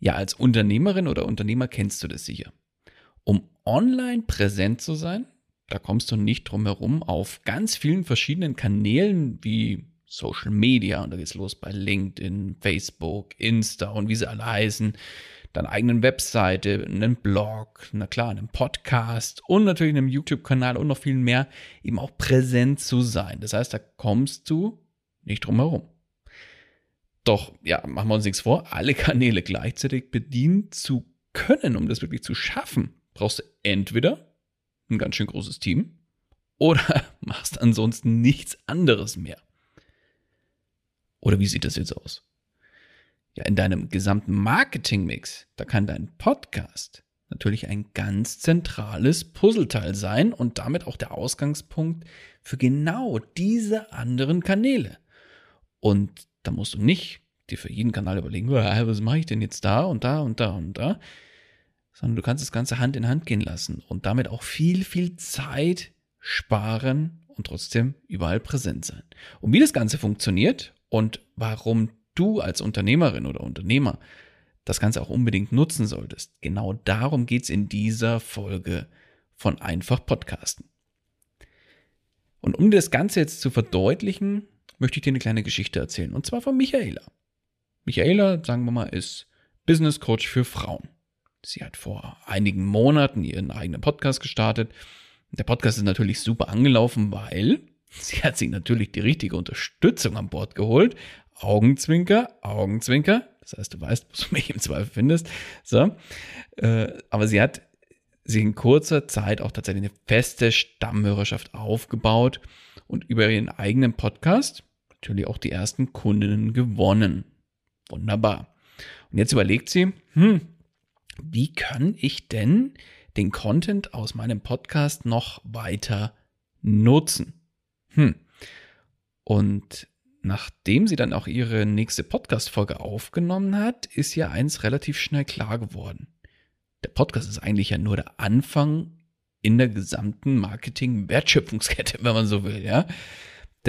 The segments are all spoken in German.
Ja, als Unternehmerin oder Unternehmer kennst du das sicher. Um online präsent zu sein, da kommst du nicht drum herum, auf ganz vielen verschiedenen Kanälen wie Social Media, und da geht's los bei LinkedIn, Facebook, Insta und wie sie alle heißen, deiner eigenen Webseite, einen Blog, na klar, einen Podcast und natürlich einem YouTube-Kanal und noch viel mehr, eben auch präsent zu sein. Das heißt, da kommst du nicht drum herum. Doch, ja, machen wir uns nichts vor, alle Kanäle gleichzeitig bedienen zu können, um das wirklich zu schaffen, brauchst du entweder ein ganz schön großes Team oder machst ansonsten nichts anderes mehr. Oder wie sieht das jetzt aus? Ja, in deinem gesamten Marketingmix, da kann dein Podcast natürlich ein ganz zentrales Puzzleteil sein und damit auch der Ausgangspunkt für genau diese anderen Kanäle. Und da musst du nicht dir für jeden Kanal überlegen, was mache ich denn jetzt da und da und da und da, sondern du kannst das Ganze Hand in Hand gehen lassen und damit auch viel, viel Zeit sparen und trotzdem überall präsent sein. Und wie das Ganze funktioniert und warum du als Unternehmerin oder Unternehmer das Ganze auch unbedingt nutzen solltest, genau darum geht es in dieser Folge von Einfach Podcasten. Und um das Ganze jetzt zu verdeutlichen, möchte ich dir eine kleine Geschichte erzählen. Und zwar von Michaela. Michaela, sagen wir mal, ist Business Coach für Frauen. Sie hat vor einigen Monaten ihren eigenen Podcast gestartet. Der Podcast ist natürlich super angelaufen, weil sie hat sich natürlich die richtige Unterstützung an Bord geholt. Augenzwinker, Augenzwinker. Das heißt, du weißt, wo du mich im Zweifel findest. So. Äh, aber sie hat sich in kurzer Zeit auch tatsächlich eine feste Stammhörerschaft aufgebaut und über ihren eigenen Podcast natürlich auch die ersten Kundinnen gewonnen. Wunderbar. Und jetzt überlegt sie, hm, wie kann ich denn den Content aus meinem Podcast noch weiter nutzen? Hm. Und nachdem sie dann auch ihre nächste Podcast-Folge aufgenommen hat, ist ihr eins relativ schnell klar geworden. Der Podcast ist eigentlich ja nur der Anfang in der gesamten Marketing-Wertschöpfungskette, wenn man so will, ja.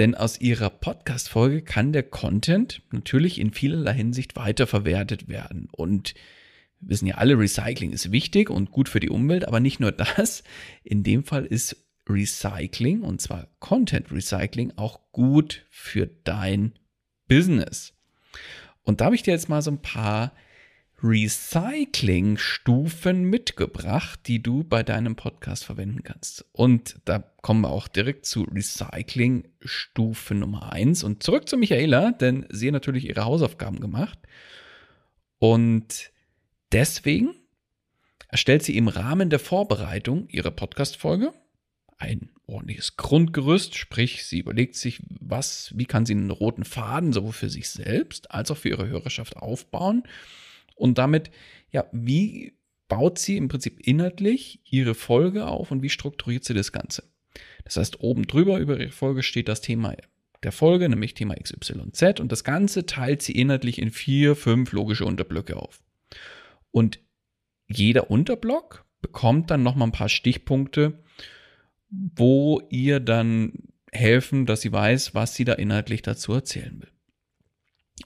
Denn aus ihrer Podcast-Folge kann der Content natürlich in vielerlei Hinsicht weiterverwertet werden. Und wir wissen ja alle, Recycling ist wichtig und gut für die Umwelt, aber nicht nur das. In dem Fall ist Recycling, und zwar Content Recycling, auch gut für dein Business. Und da habe ich dir jetzt mal so ein paar Recycling-Stufen mitgebracht, die du bei deinem Podcast verwenden kannst. Und da kommen wir auch direkt zu Recycling-Stufe Nummer eins Und zurück zu Michaela, denn sie hat natürlich ihre Hausaufgaben gemacht. Und deswegen erstellt sie im Rahmen der Vorbereitung ihrer Podcast-Folge ein ordentliches Grundgerüst, sprich, sie überlegt sich, was, wie kann sie einen roten Faden sowohl für sich selbst als auch für ihre Hörerschaft aufbauen und damit, ja, wie baut sie im Prinzip inhaltlich ihre Folge auf und wie strukturiert sie das Ganze. Das heißt, oben drüber über ihre Folge steht das Thema der Folge, nämlich Thema XYZ und das Ganze teilt sie inhaltlich in vier, fünf logische Unterblöcke auf. Und jeder Unterblock bekommt dann nochmal ein paar Stichpunkte, wo ihr dann helfen, dass sie weiß, was sie da inhaltlich dazu erzählen will.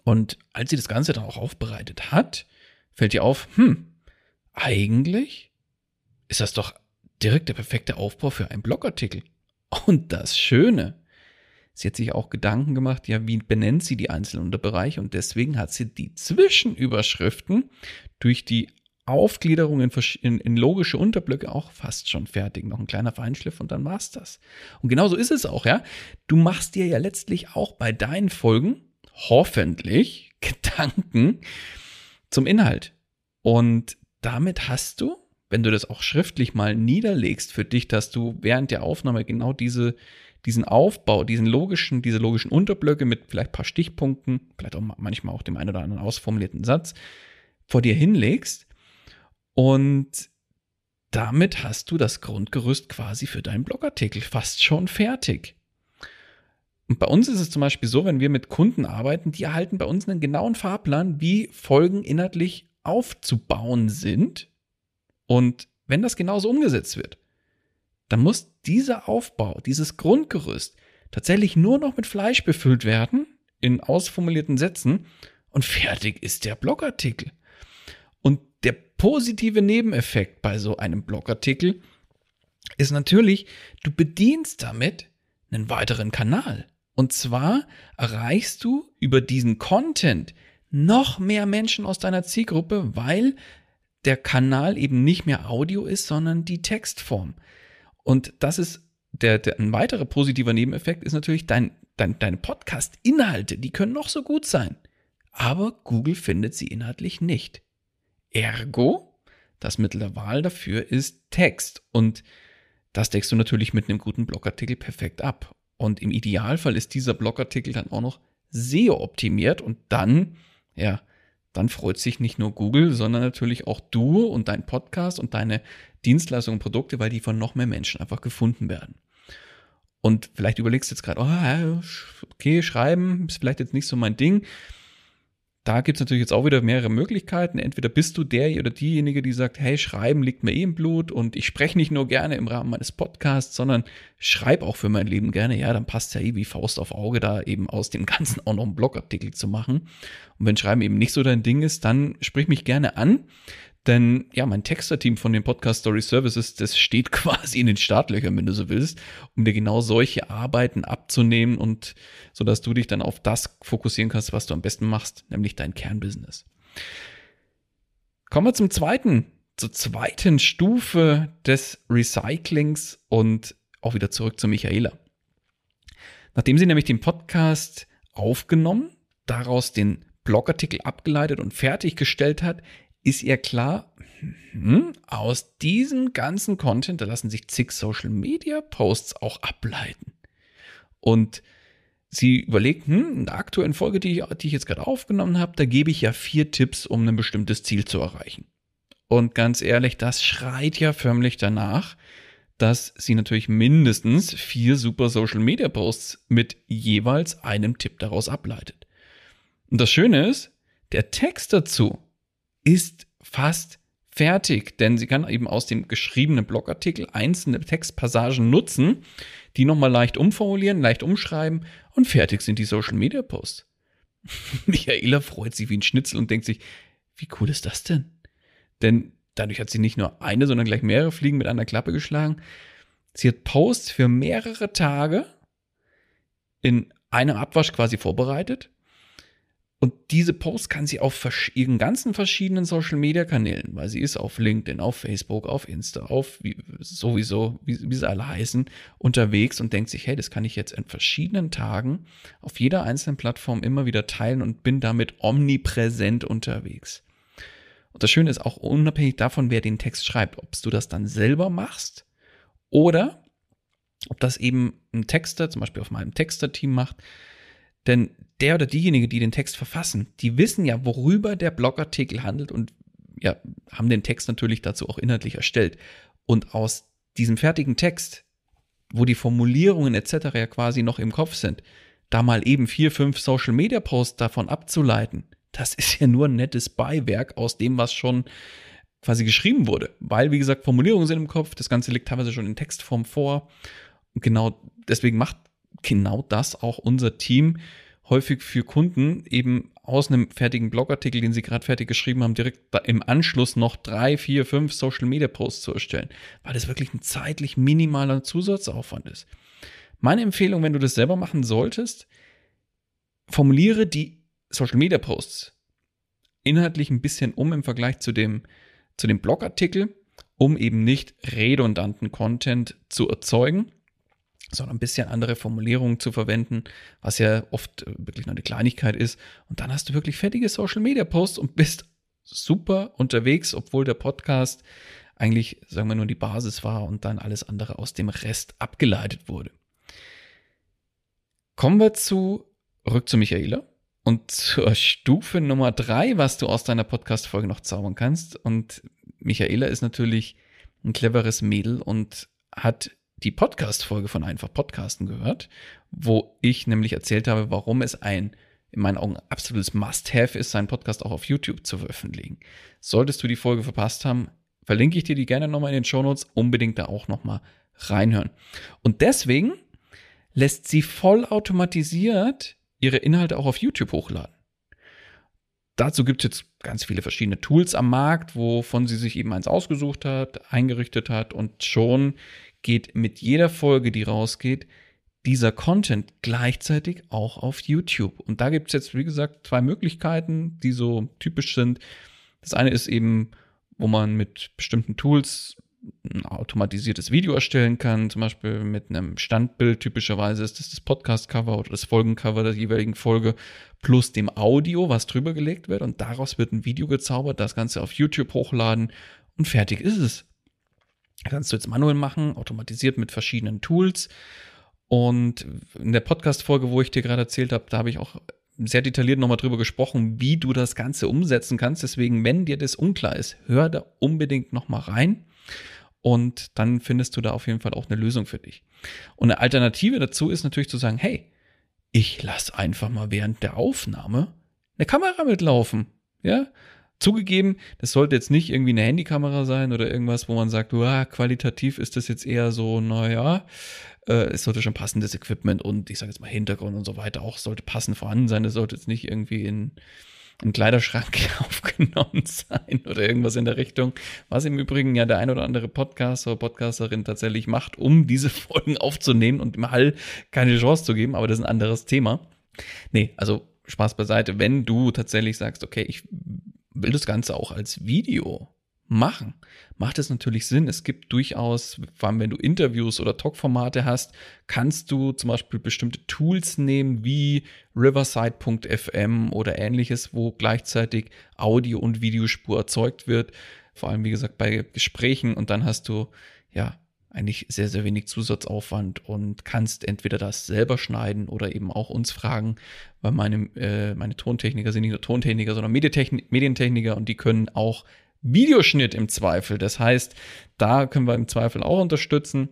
Und als sie das Ganze dann auch aufbereitet hat, fällt ihr auf, hm, eigentlich ist das doch direkt der perfekte Aufbau für einen Blogartikel. Und das Schöne, sie hat sich auch Gedanken gemacht, ja, wie benennt sie die einzelnen Unterbereiche und deswegen hat sie die Zwischenüberschriften durch die Aufgliederung in, in, in, logische Unterblöcke auch fast schon fertig. Noch ein kleiner Feinschliff und dann war's das. Und genauso ist es auch, ja. Du machst dir ja letztlich auch bei deinen Folgen hoffentlich Gedanken zum Inhalt. Und damit hast du, wenn du das auch schriftlich mal niederlegst für dich, dass du während der Aufnahme genau diese, diesen Aufbau, diesen logischen, diese logischen Unterblöcke mit vielleicht ein paar Stichpunkten, vielleicht auch manchmal auch dem einen oder anderen ausformulierten Satz vor dir hinlegst, und damit hast du das Grundgerüst quasi für deinen Blogartikel fast schon fertig. Und bei uns ist es zum Beispiel so, wenn wir mit Kunden arbeiten, die erhalten bei uns einen genauen Fahrplan, wie Folgen inhaltlich aufzubauen sind. Und wenn das genauso umgesetzt wird, dann muss dieser Aufbau, dieses Grundgerüst tatsächlich nur noch mit Fleisch befüllt werden, in ausformulierten Sätzen, und fertig ist der Blogartikel. Und der positive Nebeneffekt bei so einem Blogartikel ist natürlich, du bedienst damit einen weiteren Kanal. Und zwar erreichst du über diesen Content noch mehr Menschen aus deiner Zielgruppe, weil der Kanal eben nicht mehr Audio ist, sondern die Textform. Und das ist der, der ein weiterer positiver Nebeneffekt ist natürlich dein, dein, deine Podcast-Inhalte, die können noch so gut sein. Aber Google findet sie inhaltlich nicht. Ergo, das Mittel der Wahl dafür ist Text. Und das deckst du natürlich mit einem guten Blogartikel perfekt ab. Und im Idealfall ist dieser Blogartikel dann auch noch SEO optimiert und dann, ja, dann freut sich nicht nur Google, sondern natürlich auch du und dein Podcast und deine Dienstleistungen und Produkte, weil die von noch mehr Menschen einfach gefunden werden. Und vielleicht überlegst du jetzt gerade, oh, okay, schreiben ist vielleicht jetzt nicht so mein Ding da gibt es natürlich jetzt auch wieder mehrere Möglichkeiten. Entweder bist du der oder diejenige, die sagt, hey, schreiben liegt mir eh im Blut und ich spreche nicht nur gerne im Rahmen meines Podcasts, sondern schreib auch für mein Leben gerne. Ja, dann passt ja eh wie Faust auf Auge, da eben aus dem Ganzen auch noch einen Blogartikel zu machen. Und wenn Schreiben eben nicht so dein Ding ist, dann sprich mich gerne an. Denn ja, mein Texter-Team von den Podcast Story Services, das steht quasi in den Startlöchern, wenn du so willst, um dir genau solche Arbeiten abzunehmen und so dass du dich dann auf das fokussieren kannst, was du am besten machst, nämlich dein Kernbusiness. Kommen wir zum zweiten, zur zweiten Stufe des Recyclings und auch wieder zurück zu Michaela. Nachdem sie nämlich den Podcast aufgenommen, daraus den Blogartikel abgeleitet und fertiggestellt hat, ist ihr klar, hm, aus diesem ganzen Content, da lassen sich zig Social Media Posts auch ableiten. Und sie überlegt, hm, in der aktuellen Folge, die ich, die ich jetzt gerade aufgenommen habe, da gebe ich ja vier Tipps, um ein bestimmtes Ziel zu erreichen. Und ganz ehrlich, das schreit ja förmlich danach, dass sie natürlich mindestens vier super Social Media Posts mit jeweils einem Tipp daraus ableitet. Und das Schöne ist, der Text dazu, ist fast fertig, denn sie kann eben aus dem geschriebenen Blogartikel einzelne Textpassagen nutzen, die nochmal leicht umformulieren, leicht umschreiben und fertig sind die Social Media Posts. Michaela freut sich wie ein Schnitzel und denkt sich, wie cool ist das denn? Denn dadurch hat sie nicht nur eine, sondern gleich mehrere Fliegen mit einer Klappe geschlagen. Sie hat Posts für mehrere Tage in einem Abwasch quasi vorbereitet und diese Post kann sie auf ihren ganzen verschiedenen Social Media Kanälen, weil sie ist auf LinkedIn, auf Facebook, auf Insta, auf wie, sowieso, wie, wie sie alle heißen, unterwegs und denkt sich, hey, das kann ich jetzt in verschiedenen Tagen auf jeder einzelnen Plattform immer wieder teilen und bin damit omnipräsent unterwegs. Und das Schöne ist auch unabhängig davon, wer den Text schreibt, ob du das dann selber machst oder ob das eben ein Texter, zum Beispiel auf meinem Texter-Team macht. Denn der oder diejenige, die den Text verfassen, die wissen ja, worüber der Blogartikel handelt und ja, haben den Text natürlich dazu auch inhaltlich erstellt. Und aus diesem fertigen Text, wo die Formulierungen etc. ja quasi noch im Kopf sind, da mal eben vier, fünf Social Media Posts davon abzuleiten, das ist ja nur ein nettes Beiwerk aus dem, was schon quasi geschrieben wurde. Weil, wie gesagt, Formulierungen sind im Kopf, das Ganze liegt teilweise schon in Textform vor. Und genau deswegen macht genau das auch unser Team häufig für Kunden eben aus einem fertigen Blogartikel, den sie gerade fertig geschrieben haben, direkt im Anschluss noch drei, vier, fünf Social Media Posts zu erstellen, weil das wirklich ein zeitlich minimaler Zusatzaufwand ist. Meine Empfehlung, wenn du das selber machen solltest, formuliere die Social Media Posts inhaltlich ein bisschen um im Vergleich zu dem, zu dem Blogartikel, um eben nicht redundanten Content zu erzeugen sondern ein bisschen andere Formulierungen zu verwenden, was ja oft äh, wirklich nur eine Kleinigkeit ist. Und dann hast du wirklich fertige Social Media Posts und bist super unterwegs, obwohl der Podcast eigentlich, sagen wir nur, die Basis war und dann alles andere aus dem Rest abgeleitet wurde. Kommen wir zu, rück zu Michaela und zur Stufe Nummer drei, was du aus deiner Podcast-Folge noch zaubern kannst. Und Michaela ist natürlich ein cleveres Mädel und hat die Podcast-Folge von Einfach Podcasten gehört, wo ich nämlich erzählt habe, warum es ein in meinen Augen absolutes Must-Have ist, seinen Podcast auch auf YouTube zu veröffentlichen. Solltest du die Folge verpasst haben, verlinke ich dir die gerne nochmal in den Shownotes, unbedingt da auch nochmal reinhören. Und deswegen lässt sie vollautomatisiert ihre Inhalte auch auf YouTube hochladen. Dazu gibt es jetzt ganz viele verschiedene Tools am Markt, wovon sie sich eben eins ausgesucht hat, eingerichtet hat und schon geht mit jeder Folge, die rausgeht, dieser Content gleichzeitig auch auf YouTube. Und da gibt es jetzt, wie gesagt, zwei Möglichkeiten, die so typisch sind. Das eine ist eben, wo man mit bestimmten Tools ein automatisiertes Video erstellen kann, zum Beispiel mit einem Standbild. Typischerweise ist das das Podcast-Cover oder das Folgencover der jeweiligen Folge plus dem Audio, was drüber gelegt wird. Und daraus wird ein Video gezaubert, das Ganze auf YouTube hochladen und fertig ist es kannst du jetzt manuell machen, automatisiert mit verschiedenen Tools. Und in der Podcast-Folge, wo ich dir gerade erzählt habe, da habe ich auch sehr detailliert nochmal drüber gesprochen, wie du das Ganze umsetzen kannst. Deswegen, wenn dir das unklar ist, hör da unbedingt nochmal rein. Und dann findest du da auf jeden Fall auch eine Lösung für dich. Und eine Alternative dazu ist natürlich zu sagen, hey, ich lass einfach mal während der Aufnahme eine Kamera mitlaufen. Ja, Zugegeben, das sollte jetzt nicht irgendwie eine Handykamera sein oder irgendwas, wo man sagt, qualitativ ist das jetzt eher so, naja, äh, es sollte schon passendes Equipment und ich sage jetzt mal Hintergrund und so weiter auch sollte passend vorhanden sein. Es sollte jetzt nicht irgendwie in einen Kleiderschrank aufgenommen sein oder irgendwas in der Richtung. Was im Übrigen ja der ein oder andere Podcaster oder Podcasterin tatsächlich macht, um diese Folgen aufzunehmen und dem Hall keine Chance zu geben, aber das ist ein anderes Thema. Nee, also Spaß beiseite. Wenn du tatsächlich sagst, okay, ich will das Ganze auch als Video machen, macht es natürlich Sinn. Es gibt durchaus, vor allem wenn du Interviews oder Talkformate hast, kannst du zum Beispiel bestimmte Tools nehmen wie Riverside.fm oder ähnliches, wo gleichzeitig Audio- und Videospur erzeugt wird. Vor allem, wie gesagt, bei Gesprächen und dann hast du ja eigentlich sehr, sehr wenig Zusatzaufwand und kannst entweder das selber schneiden oder eben auch uns fragen, weil meine, äh, meine Tontechniker sind nicht nur Tontechniker, sondern Medientechniker und die können auch Videoschnitt im Zweifel. Das heißt, da können wir im Zweifel auch unterstützen.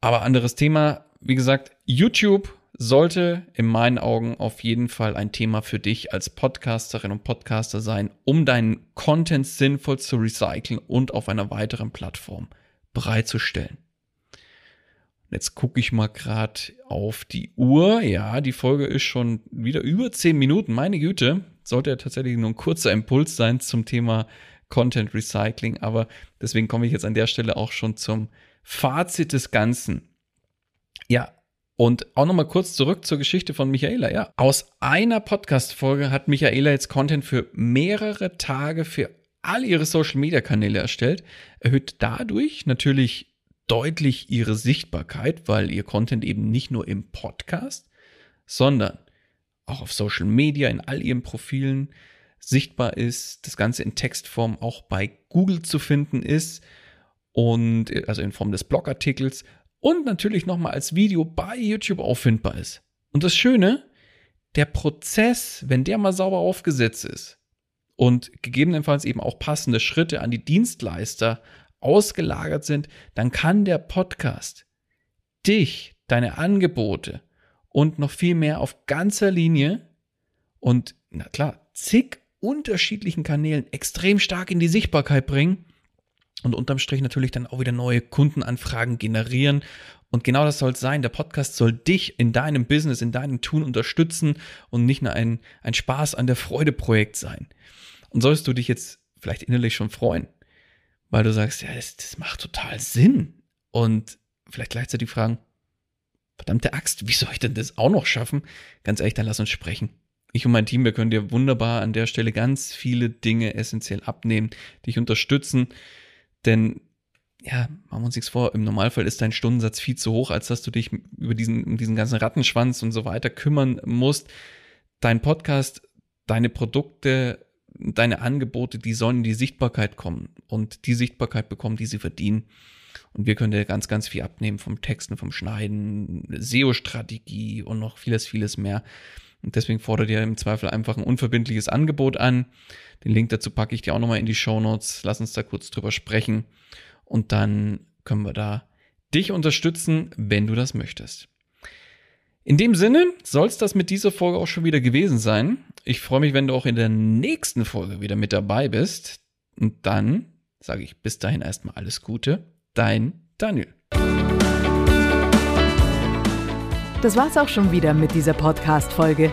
Aber anderes Thema, wie gesagt, YouTube sollte in meinen Augen auf jeden Fall ein Thema für dich als Podcasterin und Podcaster sein, um deinen Content sinnvoll zu recyceln und auf einer weiteren Plattform bereitzustellen. Jetzt gucke ich mal gerade auf die Uhr. Ja, die Folge ist schon wieder über zehn Minuten. Meine Güte, sollte ja tatsächlich nur ein kurzer Impuls sein zum Thema Content Recycling. Aber deswegen komme ich jetzt an der Stelle auch schon zum Fazit des Ganzen. Ja, und auch nochmal kurz zurück zur Geschichte von Michaela. Ja, aus einer Podcast-Folge hat Michaela jetzt Content für mehrere Tage für all ihre Social Media Kanäle erstellt, erhöht dadurch natürlich deutlich ihre Sichtbarkeit, weil ihr Content eben nicht nur im Podcast, sondern auch auf Social Media, in all ihren Profilen sichtbar ist, das Ganze in Textform auch bei Google zu finden ist und also in Form des Blogartikels und natürlich nochmal als Video bei YouTube auffindbar ist. Und das Schöne, der Prozess, wenn der mal sauber aufgesetzt ist und gegebenenfalls eben auch passende Schritte an die Dienstleister ausgelagert sind, dann kann der Podcast dich, deine Angebote und noch viel mehr auf ganzer Linie und, na klar, zig unterschiedlichen Kanälen extrem stark in die Sichtbarkeit bringen und unterm Strich natürlich dann auch wieder neue Kundenanfragen generieren. Und genau das soll es sein. Der Podcast soll dich in deinem Business, in deinem Tun unterstützen und nicht nur ein, ein Spaß an der Freude-Projekt sein. Und sollst du dich jetzt vielleicht innerlich schon freuen, weil du sagst, ja, das, das macht total Sinn. Und vielleicht gleichzeitig fragen, verdammte Axt, wie soll ich denn das auch noch schaffen? Ganz ehrlich, dann lass uns sprechen. Ich und mein Team, wir können dir wunderbar an der Stelle ganz viele Dinge essentiell abnehmen, dich unterstützen. Denn, ja, machen wir uns nichts vor, im Normalfall ist dein Stundensatz viel zu hoch, als dass du dich über diesen, um diesen ganzen Rattenschwanz und so weiter kümmern musst. Dein Podcast, deine Produkte, deine Angebote, die sollen in die Sichtbarkeit kommen und die Sichtbarkeit bekommen, die sie verdienen. Und wir können dir ganz, ganz viel abnehmen vom Texten, vom Schneiden, SEO-Strategie und noch vieles, vieles mehr. Und deswegen fordert ihr im Zweifel einfach ein unverbindliches Angebot an. Den Link dazu packe ich dir auch nochmal in die Show Notes. Lass uns da kurz drüber sprechen. Und dann können wir da dich unterstützen, wenn du das möchtest. In dem Sinne soll es das mit dieser Folge auch schon wieder gewesen sein. Ich freue mich, wenn du auch in der nächsten Folge wieder mit dabei bist. Und dann sage ich bis dahin erstmal alles Gute. Dein Daniel. Das war's auch schon wieder mit dieser Podcast-Folge.